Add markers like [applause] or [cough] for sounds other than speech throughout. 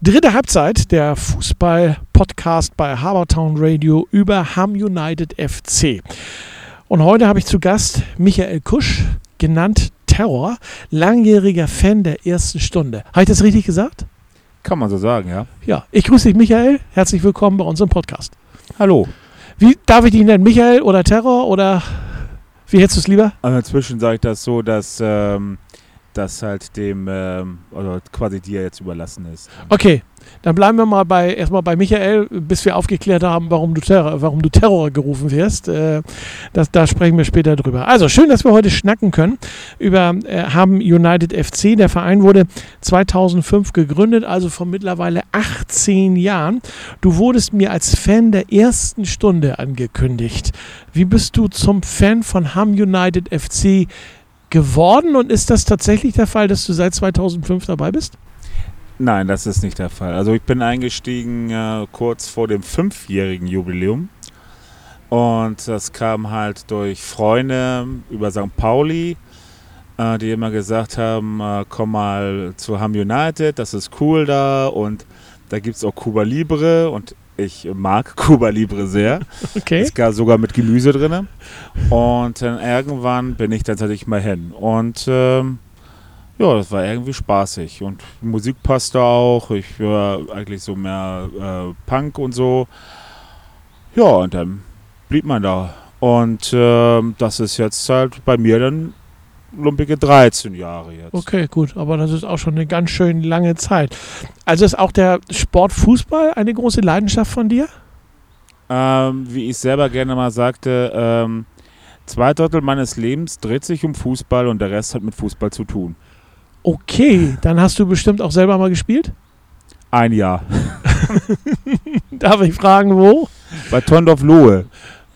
Dritte Halbzeit, der Fußball-Podcast bei Habertown Radio über Ham United FC. Und heute habe ich zu Gast Michael Kusch, genannt Terror, langjähriger Fan der ersten Stunde. Habe ich das richtig gesagt? Kann man so sagen, ja. Ja, ich grüße dich, Michael. Herzlich willkommen bei unserem Podcast. Hallo. Wie darf ich dich nennen? Michael oder Terror oder wie hättest du es lieber? Also inzwischen sage ich das so, dass ähm, das halt dem, ähm, oder quasi dir jetzt überlassen ist. Okay, dann bleiben wir mal bei erstmal bei Michael, bis wir aufgeklärt haben, warum du Terror, warum du Terror gerufen wirst. Äh, da sprechen wir später drüber. Also schön, dass wir heute schnacken können über äh, Haben United FC. Der Verein wurde 2005 gegründet, also vor mittlerweile 18 Jahren. Du wurdest mir als Fan der ersten Stunde angekündigt. Wie bist du zum Fan von Ham United FC geworden und ist das tatsächlich der Fall, dass du seit 2005 dabei bist? Nein, das ist nicht der Fall. Also ich bin eingestiegen äh, kurz vor dem fünfjährigen Jubiläum und das kam halt durch Freunde über St. Pauli, äh, die immer gesagt haben, äh, komm mal zu Ham United, das ist cool da und da gibt es auch Cuba Libre und ich mag [laughs] Cuba Libre sehr. Okay. Es gab sogar mit Gemüse drin. Und dann irgendwann bin ich dann tatsächlich mal hin. Und ähm, ja, das war irgendwie spaßig. Und Musik passte auch. Ich höre eigentlich so mehr äh, Punk und so. Ja, und dann blieb man da. Und ähm, das ist jetzt halt bei mir dann lumpige 13 Jahre jetzt. Okay, gut, aber das ist auch schon eine ganz schön lange Zeit. Also ist auch der Sport Fußball eine große Leidenschaft von dir? Ähm, wie ich selber gerne mal sagte, ähm, zwei Drittel meines Lebens dreht sich um Fußball und der Rest hat mit Fußball zu tun. Okay, dann hast du bestimmt auch selber mal gespielt? Ein Jahr. [laughs] Darf ich fragen, wo? Bei Tondorf Lohe.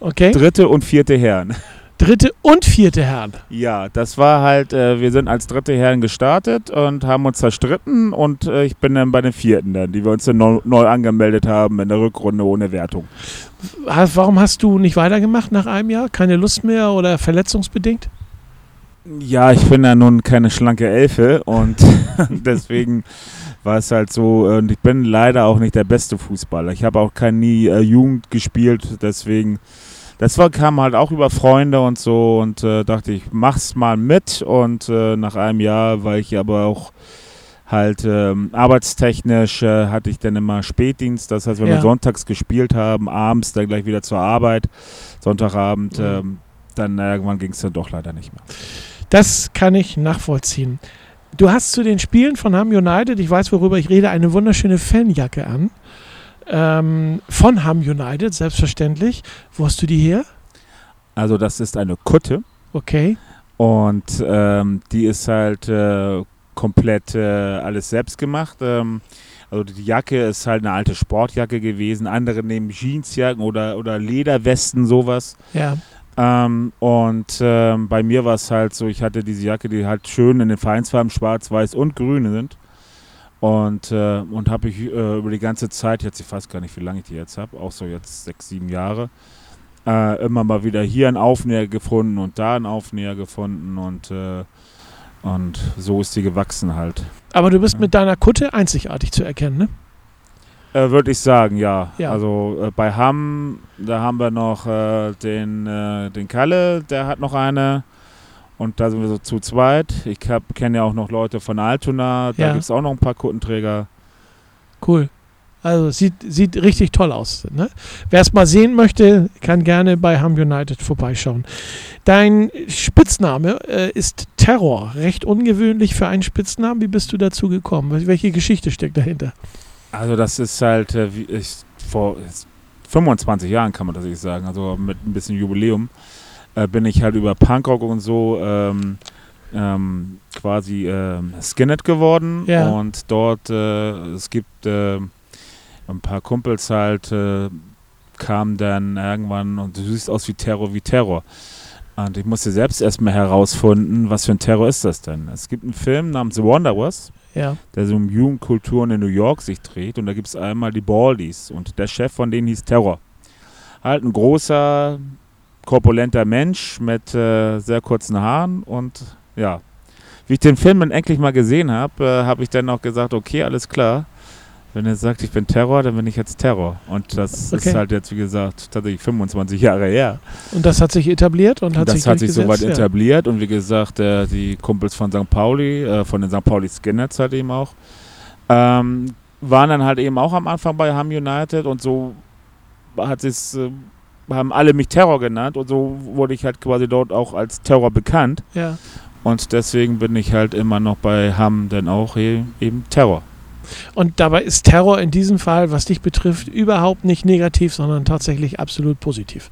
Okay. Dritte und vierte Herren. Dritte und vierte Herren. Ja, das war halt, äh, wir sind als dritte Herren gestartet und haben uns zerstritten und äh, ich bin dann bei den vierten dann, die wir uns dann neu, neu angemeldet haben in der Rückrunde ohne Wertung. Warum hast du nicht weitergemacht nach einem Jahr? Keine Lust mehr oder verletzungsbedingt? Ja, ich bin ja nun keine schlanke Elfe und [laughs] deswegen war es halt so, und ich bin leider auch nicht der beste Fußballer. Ich habe auch keine nie äh, Jugend gespielt, deswegen das war, kam halt auch über Freunde und so und äh, dachte ich, mach's mal mit und äh, nach einem Jahr, weil ich aber auch halt ähm, arbeitstechnisch äh, hatte ich dann immer Spätdienst, das heißt, wenn Ja. wir sonntags gespielt haben, abends dann gleich wieder zur Arbeit, Sonntagabend, Mhm. ähm, dann irgendwann ging es dann doch leider nicht mehr. Das kann ich nachvollziehen. Du hast zu den Spielen von Ham United, ich weiß, worüber ich rede, eine wunderschöne Fanjacke an. Ähm, von Ham United, selbstverständlich. Wo hast du die her? Also das ist eine Kutte Okay. und ähm, die ist halt äh, komplett äh, alles selbst gemacht. Ähm, also die Jacke ist halt eine alte Sportjacke gewesen. Andere nehmen Jeansjacken oder, oder Lederwesten, sowas. Ja. Ähm, und ähm, bei mir war es halt so, ich hatte diese Jacke, die halt schön in den Vereinsfarben schwarz, weiß und grün sind. Und, äh, und habe ich äh, über die ganze Zeit, jetzt ich weiß gar nicht, wie lange ich die jetzt habe, auch so jetzt sechs, sieben Jahre, äh, immer mal wieder hier einen Aufnäher gefunden und da einen Aufnäher gefunden und, äh, und so ist die gewachsen halt. Aber du bist Ja. mit deiner Kutte einzigartig zu erkennen, ne? Äh, Würde ich sagen, ja. Ja. Also äh, bei Hamm, da haben wir noch den, den Kalle, der hat noch eine. Und da sind wir so zu zweit. Ich kenne ja auch noch Leute von Altona, da Ja. gibt es auch noch ein paar Kuttenträger. Cool. Also sieht, sieht richtig toll aus. Ne? Wer es mal sehen möchte, kann gerne bei Ham United vorbeischauen. Dein Spitzname äh, ist Terror. Recht ungewöhnlich für einen Spitznamen. Wie bist du dazu gekommen? Welche Geschichte steckt dahinter? Also das ist halt, äh, ich, vor 25 Jahren kann man das nicht sagen, also mit ein bisschen Jubiläum, äh, bin ich halt über Punkrock und so ähm, ähm, quasi ähm, Skinhead geworden. Ja. Und dort, äh, es gibt äh, ein paar Kumpels halt, äh, kamen dann irgendwann und du siehst aus wie Terror, wie Terror. Und ich musste selbst erstmal herausfinden, was für ein Terror ist das denn. Es gibt einen Film namens The Wanderers, Ja. der so um Jugendkulturen in New York sich dreht. Und da gibt es einmal die Baldies. Und der Chef von denen hieß Terror. Halt ein großer, korpulenter Mensch mit äh, sehr kurzen Haaren. Und ja, wie ich den Film dann endlich mal gesehen habe, äh, habe ich dann auch gesagt, okay, alles klar. Wenn er sagt, ich bin Terror, dann bin ich jetzt Terror. Und das Okay. ist halt jetzt, wie gesagt, tatsächlich 25 Jahre her. Und das hat sich etabliert und hat das sich hat sich soweit ja. etabliert. Und wie gesagt, äh, die Kumpels von St. Pauli, äh, von den St. Pauli Skinheads halt eben auch, ähm, waren dann halt eben auch am Anfang bei Ham United und so hat es, äh, haben alle mich Terror genannt und so wurde ich halt quasi dort auch als Terror bekannt. Ja. Und deswegen bin ich halt immer noch bei Ham dann auch eben Terror. Und dabei ist Terror in diesem Fall, was dich betrifft, überhaupt nicht negativ, sondern tatsächlich absolut positiv.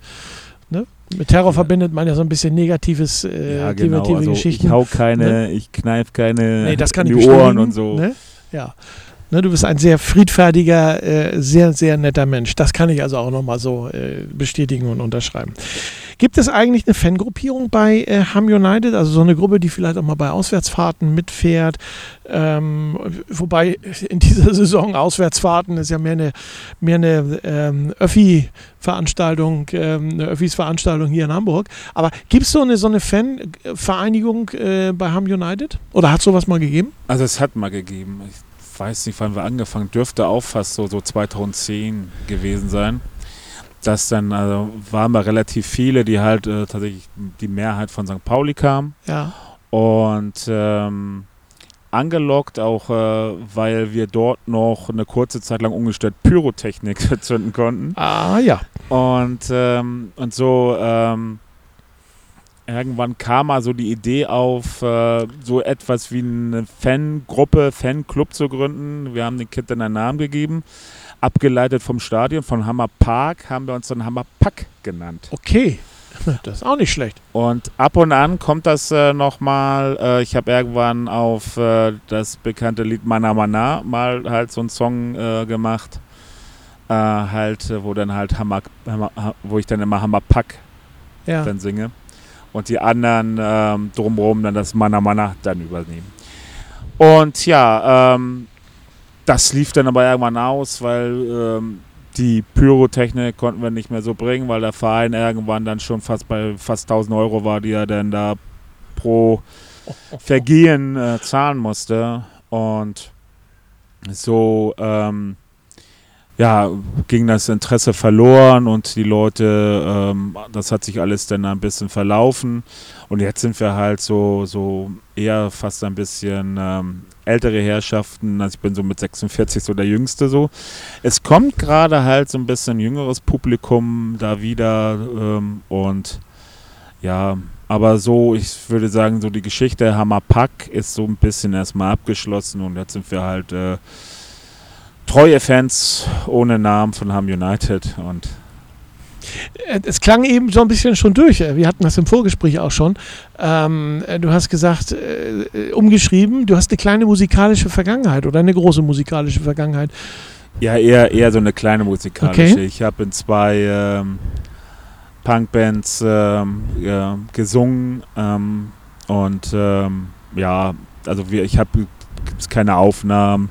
Ne? Mit Terror Ja. verbindet man ja so ein bisschen negatives, äh, negative Also Geschichten. ich hau keine, ich kneif keine Nee, das kann die Ohren und so. Ne? Ja. Ne, du bist ein sehr friedfertiger, äh, sehr, sehr netter Mensch. Das kann ich also auch nochmal so äh, bestätigen und unterschreiben. Gibt es eigentlich eine Fangruppierung bei äh, Ham United? Also so eine Gruppe, die vielleicht auch mal bei Auswärtsfahrten mitfährt? Ähm, wobei in dieser [laughs] Saison Auswärtsfahrten ist ja mehr eine, mehr eine ähm, Öffi-Veranstaltung, ähm, eine Öffis-Veranstaltung hier in Hamburg. Aber gibt es so eine, so eine Fan-Vereinigung äh, bei Ham United? Oder hat sowas mal gegeben? Also es hat mal gegeben. Ich weiß nicht, wann wir angefangen, dürfte auch fast so, so 2010 gewesen sein. Das dann, also waren wir relativ viele, die halt äh, tatsächlich die Mehrheit von St. Pauli kam. Ja. Und ähm, angelockt auch, äh, weil wir dort noch eine kurze Zeit lang ungestört Pyrotechnik [laughs] zünden konnten. Ah ja. Und, ähm, und so ähm, irgendwann kam mal so die Idee auf, äh, so etwas wie eine Fangruppe, Fanclub zu gründen. Wir haben den Kind dann einen Namen gegeben. Abgeleitet vom Stadion, von Hammer Park, haben wir uns dann Hammer Pack genannt. Okay. [laughs] Das ist auch nicht schlecht. Und ab und an kommt das äh, nochmal. Äh, ich habe irgendwann auf äh, das bekannte Lied Mana Mana mal halt so einen Song äh, gemacht. Äh, halt, wo dann halt Hammer, Hammer, Ha- wo ich dann immer Hammer Pack Ja. dann singe. Und die anderen ähm, drumherum dann das Mana Mana dann übernehmen. Und ja, ähm, das lief dann aber irgendwann aus, weil ähm, die Pyrotechnik konnten wir nicht mehr so bringen, weil der Verein irgendwann dann schon fast bei fast 1000 Euro war, die er dann da pro [laughs] Vergehen äh, zahlen musste. Und so ähm, ja, ging das Interesse verloren und die Leute, ähm, das hat sich alles dann ein bisschen verlaufen. Und jetzt sind wir halt so, so eher fast ein bisschen ähm, ältere Herrschaften. Also ich bin so mit 46 so der Jüngste so. Es kommt gerade halt so ein bisschen jüngeres Publikum da wieder ähm, und ja, aber so, ich würde sagen, so die Geschichte Hammer Pack ist so ein bisschen erstmal abgeschlossen und jetzt sind wir halt äh, treue Fans ohne Namen von Ham United und Äh, Es klang eben so ein bisschen schon durch. Äh, Wir hatten das im Vorgespräch auch schon. Ähm, äh, du hast gesagt, äh, umgeschrieben, du hast eine kleine musikalische Vergangenheit oder eine große musikalische Vergangenheit. ja, eher, eher so eine kleine musikalische. Okay. Ich habe in zwei ähm, Punkbands ähm, ja, gesungen ähm, und ähm, ja, also wir, ich habe keine Aufnahmen.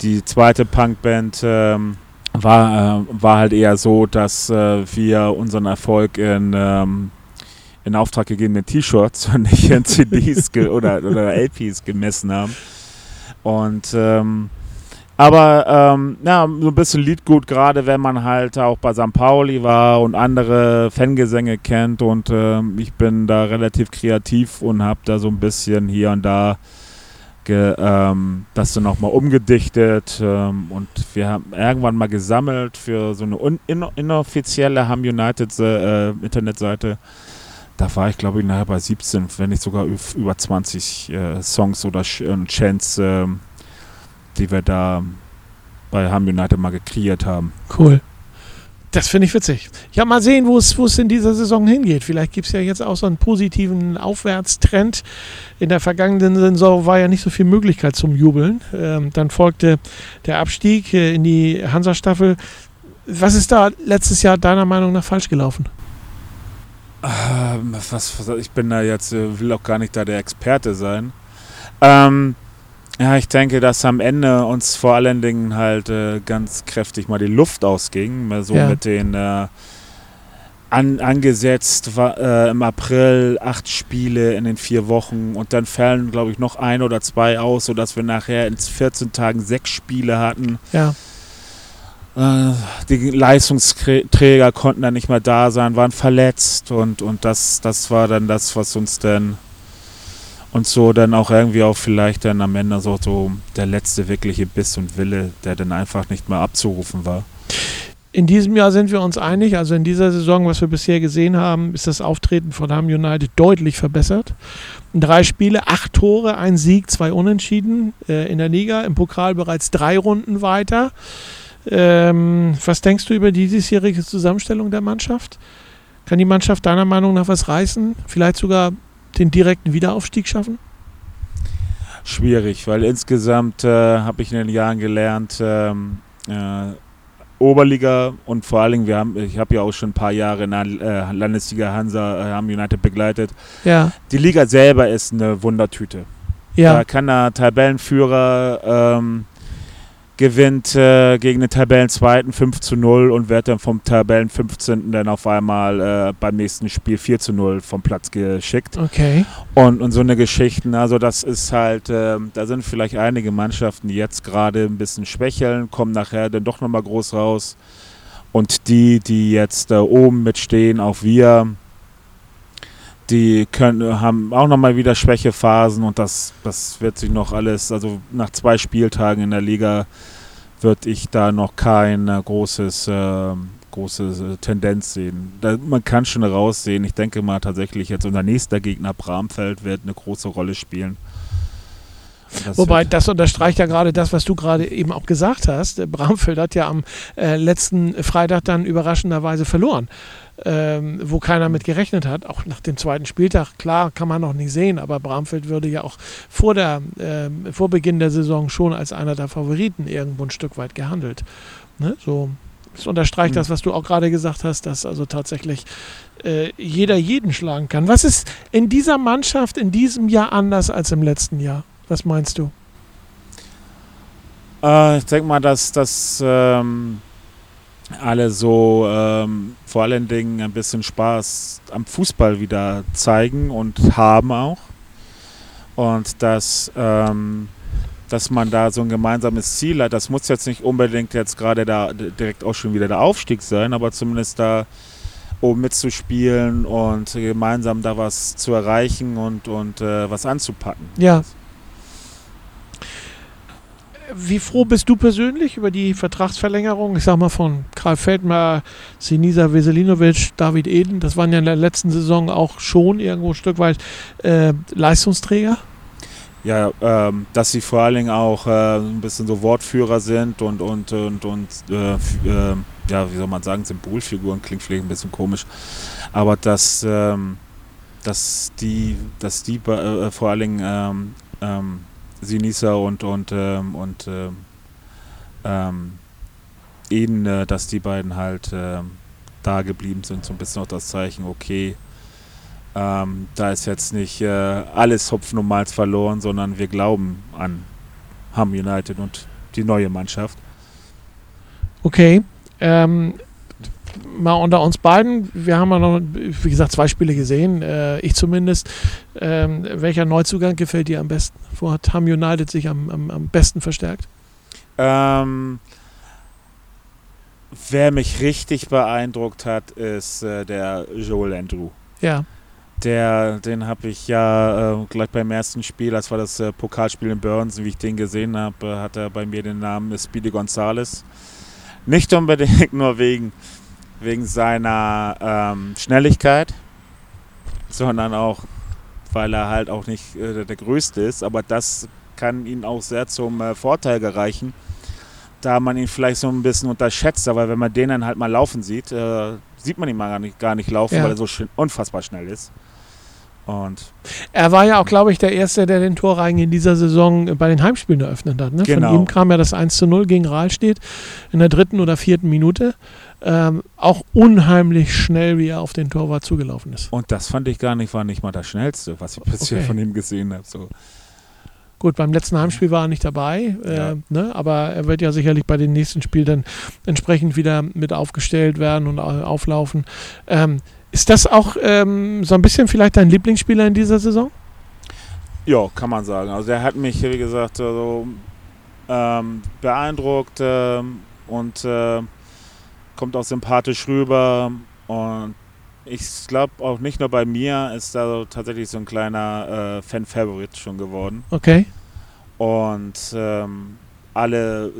Die zweite Punkband ähm, war, äh, war halt eher so, dass äh, wir unseren Erfolg in, ähm, in Auftrag gegebenen T-Shirts und nicht in [laughs] CDs oder, oder LPs gemessen haben. Und ähm, aber ähm, ja, so ein bisschen Liedgut, gerade wenn man halt auch bei St. Pauli war und andere Fangesänge kennt. Und ähm, ich bin da relativ kreativ und habe da so ein bisschen hier und da ge, ähm, das dann nochmal umgedichtet. Ähm, und wir haben irgendwann mal gesammelt für so eine inoffizielle Ham United äh, Internetseite. Da war ich, glaube ich, nachher bei 17, wenn nicht sogar über 20 äh, Songs oder Sch äh, Chants, ähm, die wir da bei Ham United mal gekreiert haben. Cool. Das finde ich witzig. Ja, mal sehen, wo es in dieser Saison hingeht. Vielleicht gibt es ja jetzt auch so einen positiven Aufwärtstrend. In der vergangenen Saison war ja nicht so viel Möglichkeit zum Jubeln. Ähm, dann folgte der Abstieg äh, in die Hansa-Staffel. Was ist da letztes Jahr deiner Meinung nach falsch gelaufen? Ähm, was, was, ich bin da jetzt, äh, will auch gar nicht da der Experte sein. Ähm, ja, ich denke, dass am Ende uns vor allen Dingen halt äh, ganz kräftig mal die Luft ausging, so Ja. mit den äh, an, angesetzt war, äh, im April acht Spiele in den vier Wochen und dann fallen, glaube ich, noch ein oder zwei aus, sodass wir nachher in 14 Tagen sechs Spiele hatten. Ja. Äh, die Leistungsträger konnten dann nicht mehr da sein, waren verletzt und, und das, das war dann das, was uns dann und so dann auch irgendwie auch vielleicht dann am Ende so, so der letzte wirkliche Biss und Wille, der dann einfach nicht mehr abzurufen war. In diesem Jahr sind wir uns einig, also in dieser Saison, was wir bisher gesehen haben, ist das Auftreten von Ham United deutlich verbessert. Drei Spiele, acht Tore, ein Sieg, zwei Unentschieden äh, in der Liga, im Pokal bereits drei Runden weiter. Ähm, was denkst du über die diesjährige Zusammenstellung der Mannschaft? Kann die Mannschaft deiner Meinung nach was reißen? Vielleicht sogar den direkten Wiederaufstieg schaffen? Schwierig, weil insgesamt äh, habe ich in den Jahren gelernt, ähm, äh, Oberliga und vor allen Dingen, wir haben, ich habe ja auch schon ein paar Jahre in der äh, Landesliga Hansa äh, haben United begleitet. Ja. Die Liga selber ist eine Wundertüte. Ja. Da kann der Tabellenführer ähm, gewinnt äh, gegen den Tabellenzweiten 5 zu 0 und wird dann vom Tabellen 15. dann auf einmal äh, beim nächsten Spiel 4 zu 0 vom Platz geschickt. Okay. Und, und so eine Geschichten, also das ist halt, äh, da sind vielleicht einige Mannschaften, die jetzt gerade ein bisschen schwächeln, kommen nachher dann doch nochmal groß raus. Und die, die jetzt da oben mitstehen, auch wir, die können, haben auch nochmal wieder Schwächephasen und das, das wird sich noch alles, also nach zwei Spieltagen in der Liga würde ich da noch kein äh, großes, äh, große Tendenz sehen. Da, man kann schon raussehen. Ich denke mal tatsächlich jetzt unser nächster Gegner Bramfeld wird eine große Rolle spielen. Das Wobei, das unterstreicht ja gerade das, was du gerade eben auch gesagt hast. Bramfeld hat ja am äh, letzten Freitag dann überraschenderweise verloren ähm, wo keiner mit gerechnet hat. Auch nach dem zweiten Spieltag, klar, kann man noch nicht sehen, aber Bramfeld würde ja auch vor, der, äh, vor Beginn der Saison schon als einer der Favoriten irgendwo ein Stück weit gehandelt. Ne? So, das unterstreicht mhm. das, was du auch gerade gesagt hast, dass also tatsächlich äh, jeder jeden schlagen kann. Was ist in dieser Mannschaft in diesem Jahr anders als im letzten Jahr? Was meinst du? Äh, ich denke mal, dass das ähm, alle so ähm, vor allen Dingen ein bisschen Spaß am Fußball wieder zeigen und haben auch. Und dass, ähm, dass man da so ein gemeinsames Ziel hat. Das muss jetzt nicht unbedingt jetzt gerade da direkt auch schon wieder der Aufstieg sein, aber zumindest da oben mitzuspielen und gemeinsam da was zu erreichen und, und äh, was anzupacken. Ja, wie froh bist du persönlich über die Vertragsverlängerung, ich sag mal von Karl Feldmer, Sinisa Veselinovic, David Eden? Das waren ja in der letzten Saison auch schon irgendwo ein Stück weit äh, Leistungsträger. Ja, ähm, dass sie vor allen Dingen auch äh, ein bisschen so Wortführer sind und, und, und, und äh, äh ja, wie soll man sagen, Symbolfiguren, klingt vielleicht ein bisschen komisch, aber dass, ähm, dass die, dass die äh, vor allen Dingen ähm, ähm Sinisa und, und, ähm, und ähm, ähm, Eden, äh, dass die beiden halt ähm, da geblieben sind, so ein bisschen auch das Zeichen, okay, ähm, da ist jetzt nicht äh, alles Hopfen und Malz verloren, sondern wir glauben an Ham United und die neue Mannschaft. Okay. Ähm, mal unter uns beiden, wir haben ja noch, wie gesagt, zwei Spiele gesehen, äh, ich zumindest. Ähm, welcher Neuzugang gefällt dir am besten? Wo hat Ham United sich am, am, am besten verstärkt? Ähm, wer mich richtig beeindruckt hat, ist äh, der Joel Andrew. Ja. Der, den habe ich ja äh, gleich beim ersten Spiel, das war das äh, Pokalspiel in Burns, wie ich den gesehen habe, äh, hat er bei mir den Namen Speedy Gonzales. Nicht unbedingt [laughs] nur wegen wegen seiner ähm, Schnelligkeit, sondern auch, weil er halt auch nicht äh, der Größte ist. Aber das kann ihn auch sehr zum äh, Vorteil gereichen, da man ihn vielleicht so ein bisschen unterschätzt. Aber wenn man den dann halt mal laufen sieht, äh, sieht man ihn mal gar nicht, gar nicht laufen, ja. weil er so schön, unfassbar schnell ist. Und er war ja auch, glaube ich, der Erste, der den Torreigen in dieser Saison bei den Heimspielen eröffnet hat. Ne? Genau. Von ihm kam ja das 1 zu 0 gegen Rahlstedt in der dritten oder vierten Minute. Ähm, auch unheimlich schnell, wie er auf den Torwart zugelaufen ist. Und das fand ich gar nicht, war nicht mal das Schnellste, was ich bisher okay. von ihm gesehen habe. So. Gut, beim letzten Heimspiel war er nicht dabei, äh, ja. ne? aber er wird ja sicherlich bei den nächsten Spielen dann entsprechend wieder mit aufgestellt werden und auflaufen. Ähm, ist das auch ähm, so ein bisschen vielleicht dein Lieblingsspieler in dieser Saison? Ja, kann man sagen. Also er hat mich, wie gesagt, also, ähm, beeindruckt ähm, und äh, kommt auch sympathisch rüber. Und ich glaube auch nicht nur bei mir ist da tatsächlich so ein kleiner äh, Fan-Favorit schon geworden. Okay. Und ähm, alle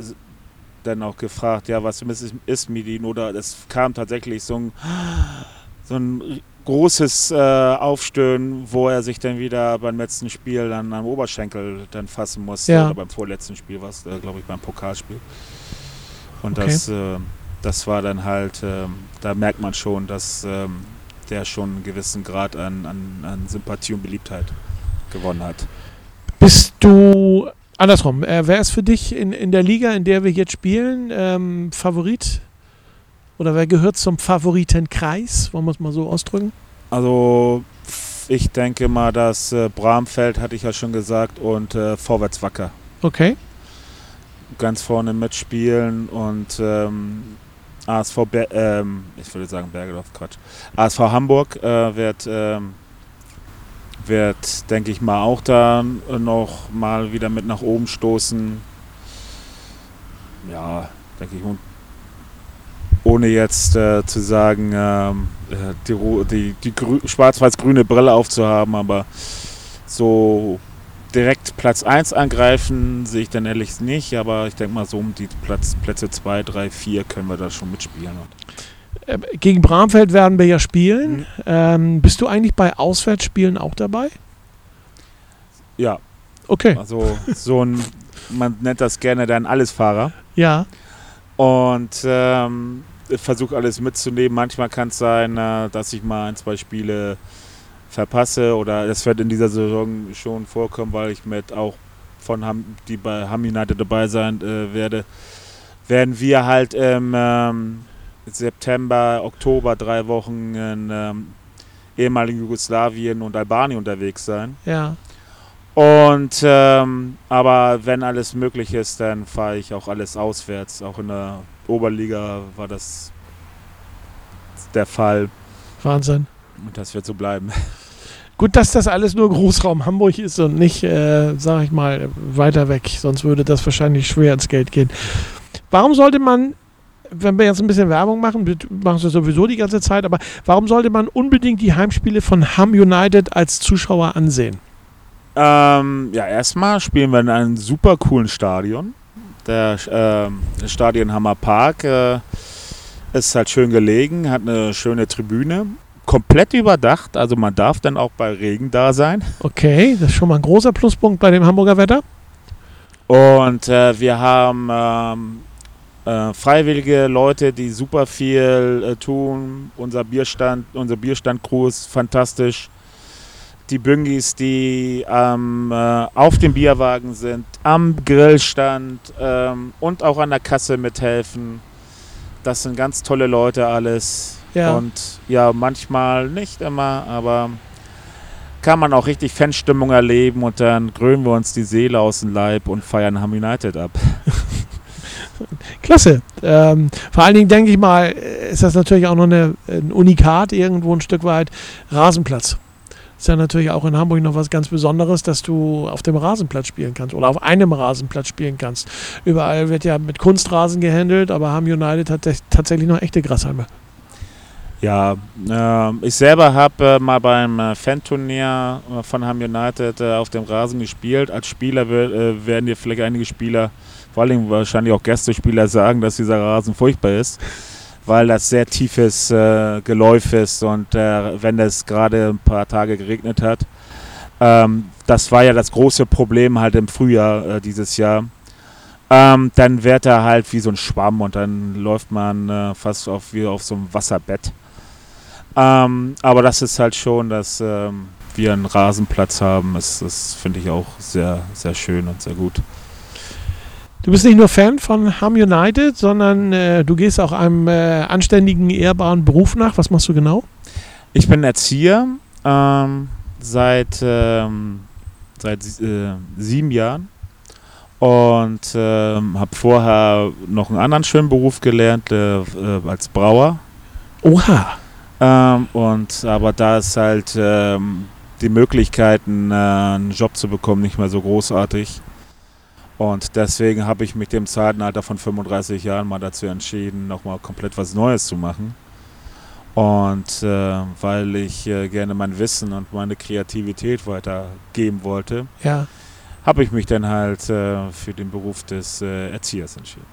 dann auch gefragt, ja, was ist, ist Midin? Oder es kam tatsächlich so ein, so ein großes äh, Aufstöhnen, wo er sich dann wieder beim letzten Spiel dann am Oberschenkel dann fassen musste. Ja. Oder beim vorletzten Spiel war es, äh, glaube ich, beim Pokalspiel. Und okay. das, äh, das war dann halt, ähm, da merkt man schon, dass ähm, der schon einen gewissen Grad an, an, an Sympathie und Beliebtheit gewonnen hat. Bist du, andersrum, äh, wer ist für dich in, in der Liga, in der wir jetzt spielen, ähm, Favorit? Oder wer gehört zum Favoritenkreis? Wollen wir es mal so ausdrücken? Also ich denke mal, dass äh, Bramfeld, hatte ich ja schon gesagt, und äh, Vorwärts Wacker. Okay. Ganz vorne mitspielen und ähm, ASV, Ber ähm, ich würde sagen Bergedorf, Quatsch. ASV Hamburg äh, wird, ähm, wird, denke ich mal, auch da noch mal wieder mit nach oben stoßen. Ja, denke ich. Und ohne jetzt äh, zu sagen, ähm, äh, die, die, die schwarz-weiß-grüne Brille aufzuhaben, aber so direkt Platz 1 angreifen sehe ich dann ehrlich nicht, aber ich denke mal so um die Platz, Plätze 2, 3, 4 können wir da schon mitspielen. Ähm, gegen Bramfeld werden wir ja spielen. Mhm. Ähm, bist du eigentlich bei Auswärtsspielen auch dabei? Ja. Okay. Also so ein, man nennt das gerne dann Allesfahrer. Ja. Und ähm, versuche alles mitzunehmen. Manchmal kann es sein, äh, dass ich mal ein, zwei Spiele verpasse oder es wird in dieser Saison schon vorkommen, weil ich mit auch von Ham, die bei Ham United dabei sein äh, werde, werden wir halt im ähm, September, Oktober drei Wochen in ähm, ehemaligen Jugoslawien und Albanien unterwegs sein. Ja. Und ähm, aber wenn alles möglich ist, dann fahre ich auch alles auswärts. Auch in der Oberliga war das der Fall. Wahnsinn. Und das wird so bleiben. [laughs] Gut, dass das alles nur Großraum Hamburg ist und nicht, äh, sag ich mal, weiter weg. Sonst würde das wahrscheinlich schwer ins Geld gehen. Warum sollte man, wenn wir jetzt ein bisschen Werbung machen, wir machen es sowieso die ganze Zeit, aber warum sollte man unbedingt die Heimspiele von Ham United als Zuschauer ansehen? Ähm, ja, erstmal spielen wir in einem super coolen Stadion. Der äh, Stadion Hammer Park äh, ist halt schön gelegen, hat eine schöne Tribüne komplett überdacht, also man darf dann auch bei Regen da sein. Okay, das ist schon mal ein großer Pluspunkt bei dem Hamburger Wetter. Und äh, wir haben ähm, äh, freiwillige Leute, die super viel äh, tun. Unser Bierstand, unser Bierstand-Crew ist fantastisch. Die Büngis, die ähm, auf dem Bierwagen sind, am Grillstand ähm, und auch an der Kasse mithelfen. Das sind ganz tolle Leute alles. Ja. Und ja, manchmal nicht immer, aber kann man auch richtig Fanstimmung erleben und dann grölen wir uns die Seele aus dem Leib und feiern Ham United ab. [laughs] Klasse. Ähm, vor allen Dingen denke ich mal, ist das natürlich auch noch eine, ein Unikat irgendwo ein Stück weit. Rasenplatz. Ist ja natürlich auch in Hamburg noch was ganz Besonderes, dass du auf dem Rasenplatz spielen kannst oder auf einem Rasenplatz spielen kannst. Überall wird ja mit Kunstrasen gehandelt, aber Ham United hat tatsächlich noch echte Grashalme. Ja, äh, ich selber habe äh, mal beim äh, Fan-Turnier äh, von Ham United auf dem Rasen gespielt. Als Spieler werden dir vielleicht einige Spieler, vor allem wahrscheinlich auch Gästespieler, sagen, dass dieser Rasen furchtbar ist, weil das sehr tiefes Geläuf ist und wenn es gerade ein paar Tage geregnet hat. Ähm, das war ja das große Problem halt im Frühjahr dieses Jahr. Ähm, dann wird er halt wie so ein Schwamm und dann läuft man fast auf, wie auf so einem Wasserbett. Ähm, aber das ist halt schon, dass ähm, wir einen Rasenplatz haben. Das, das finde ich auch sehr, sehr schön und sehr gut. Du bist nicht nur Fan von Ham United, sondern äh, du gehst auch einem äh, anständigen, ehrbaren Beruf nach. Was machst du genau? Ich bin Erzieher. Ähm, seit ähm, seit äh, sieben Jahren und ähm, habe vorher noch einen anderen schönen Beruf gelernt äh, äh, als Brauer. Oha. Ähm, und aber da ist halt ähm, die Möglichkeiten, äh, einen Job zu bekommen, nicht mehr so großartig. Und deswegen habe ich mich dem Zeitenalter von 35 Jahren mal dazu entschieden, nochmal komplett was Neues zu machen. Und äh, weil ich äh, gerne mein Wissen und meine Kreativität weitergeben wollte, Ja. habe ich mich dann halt äh, für den Beruf des äh, Erziehers entschieden.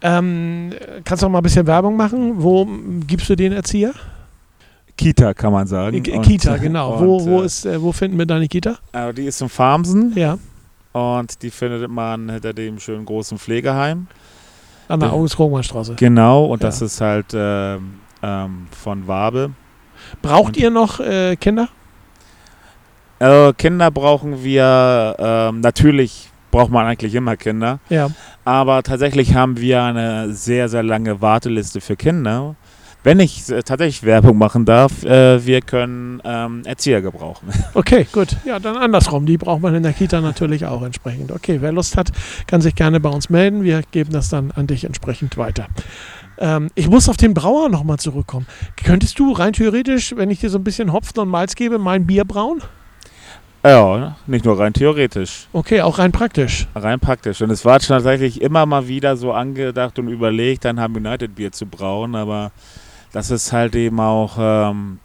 Ähm, kannst du noch mal ein bisschen Werbung machen? Wo gibst du den Erzieher? Kita kann man sagen. Ki- Und, Kita, äh, [laughs] genau. und, wo, wo, äh, ist, äh, wo finden wir deine Kita? äh, die ist in Farmsen Ja, und die findet man hinter dem schönen großen Pflegeheim. an der Ja. August-Rogmann-Straße. Genau, und das Ja. ist halt ähm, ähm, von Wabe. Braucht Und- ihr noch äh, Kinder? Äh, Kinder brauchen wir, ähm, natürlich braucht man eigentlich immer Kinder, Ja. aber tatsächlich haben wir eine sehr, sehr lange Warteliste für Kinder. Wenn ich äh, tatsächlich Werbung machen darf, äh, wir können ähm, Erzieher gebrauchen. [laughs] Okay, gut. Ja, dann andersrum. Die braucht man in der Kita natürlich auch entsprechend. Okay, wer Lust hat, kann sich gerne bei uns melden. Wir geben das dann an dich entsprechend weiter. Ähm, ich muss auf den Brauer nochmal zurückkommen. Könntest du rein theoretisch, wenn ich dir so ein bisschen Hopfen und Malz gebe, mein Bier brauen? Ja, nicht nur rein theoretisch, Okay, auch rein praktisch. rein praktisch. Und es war schon tatsächlich immer mal wieder so angedacht und überlegt, ein Ham United Bier zu brauen, aber das ist halt eben auch ähm,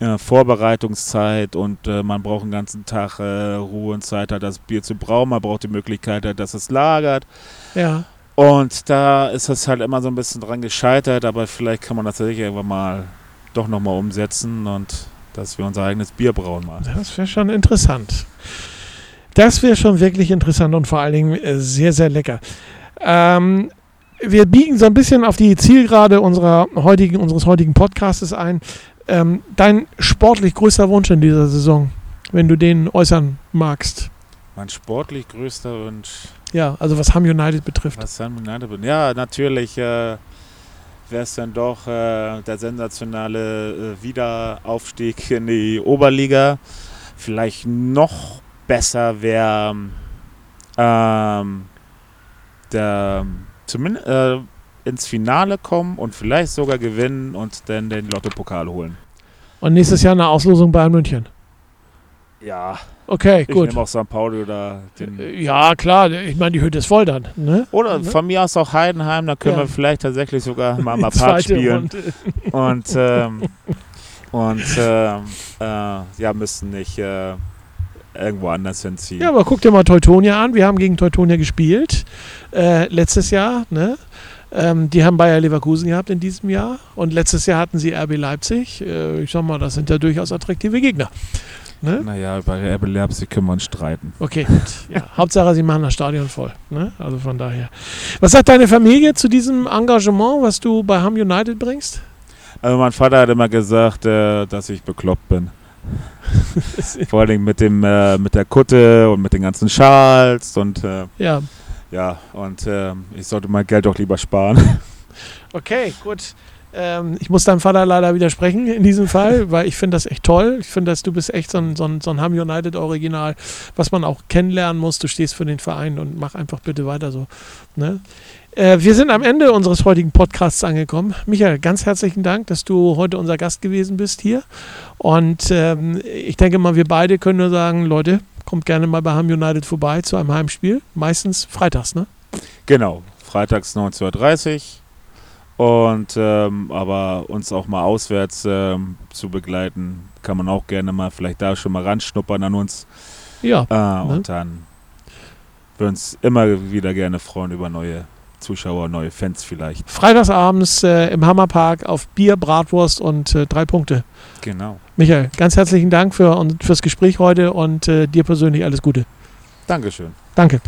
äh, Vorbereitungszeit und äh, man braucht einen ganzen Tag äh, Ruhe und Zeit, das Bier zu brauen. Man braucht die Möglichkeit, halt, dass es lagert. Ja. Und da ist es halt immer so ein bisschen dran gescheitert, aber vielleicht kann man das tatsächlich irgendwann mal doch nochmal umsetzen und dass wir unser eigenes Bier brauen mal. Das wäre schon interessant. Das wäre schon wirklich interessant und vor allen Dingen äh, sehr, sehr lecker. Ähm, wir biegen so ein bisschen auf die Zielgerade unserer heutigen, unseres heutigen Podcastes ein. Ähm, dein sportlich größter Wunsch in dieser Saison, wenn du den äußern magst. Mein sportlich größter Wunsch, Ja, also was Ham United betrifft. was San United bin. Ja, natürlich äh, wäre es dann doch äh, der sensationale äh, Wiederaufstieg in die Oberliga. Vielleicht noch besser wäre ähm, der zumindest äh, ins Finale kommen und vielleicht sogar gewinnen und dann den Lotto-Pokal holen. Und nächstes Jahr eine Auslosung Bayern München. Ja, Okay, ich gut. nehme auch St. Pauli oder den. Ja, klar, ich meine, die Hütte ist voll dann. Ne? Oder ne? von mir aus auch Heidenheim, da können Ja. wir vielleicht tatsächlich sogar [laughs] mal Part zweite spielen. Runde. Und, ähm, und ähm, äh, ja, müssten nicht äh, irgendwo anders hinziehen. Ja, aber guck dir mal Teutonia an. Wir haben gegen Teutonia gespielt äh, letztes Jahr. Ne? Ähm, die haben Bayer Leverkusen gehabt in diesem Jahr. Und letztes Jahr hatten sie RB Leipzig. Äh, ich sag mal, das sind ja durchaus attraktive Gegner. Ne? Naja, bei RB Leipzig können wir uns streiten. Okay, gut. [laughs] Ja, Hauptsache, sie machen das Stadion voll. Ne? Also von daher. Was sagt deine Familie zu diesem Engagement, was du bei Ham United bringst? Also mein Vater hat immer gesagt, äh, dass ich bekloppt bin. [laughs] Vor allen Dingen mit dem äh, mit der Kutte und mit den ganzen Schals und äh, Ja, ja und äh, ich sollte mein Geld doch lieber sparen. Okay, gut. Ähm, ich muss deinem Vater leider widersprechen in diesem Fall, [laughs] weil ich finde das echt toll. Ich finde, dass du bist echt so ein, so ein, so ein Ham United Original, was man auch kennenlernen muss. Du stehst für den Verein und mach einfach bitte weiter so. Ne? Äh, wir sind am Ende unseres heutigen Podcasts angekommen. Michael, ganz herzlichen Dank, dass du heute unser Gast gewesen bist hier. Und ähm, ich denke mal, wir beide können nur sagen, Leute, kommt gerne mal bei Ham United vorbei zu einem Heimspiel. Meistens freitags, ne? genau, freitags 19.30 Uhr. Und ähm, aber uns auch mal auswärts ähm, zu begleiten, kann man auch gerne mal vielleicht da schon mal ranschnuppern an uns. Ja. Äh, Und dann würden uns immer wieder gerne freuen über neue Zuschauer, neue Fans vielleicht. Freitagsabends äh, im Hammerpark auf Bier, Bratwurst und äh, drei Punkte. Genau. Michael, ganz herzlichen Dank für, und fürs Gespräch heute und äh, dir persönlich alles Gute. Dankeschön. Danke.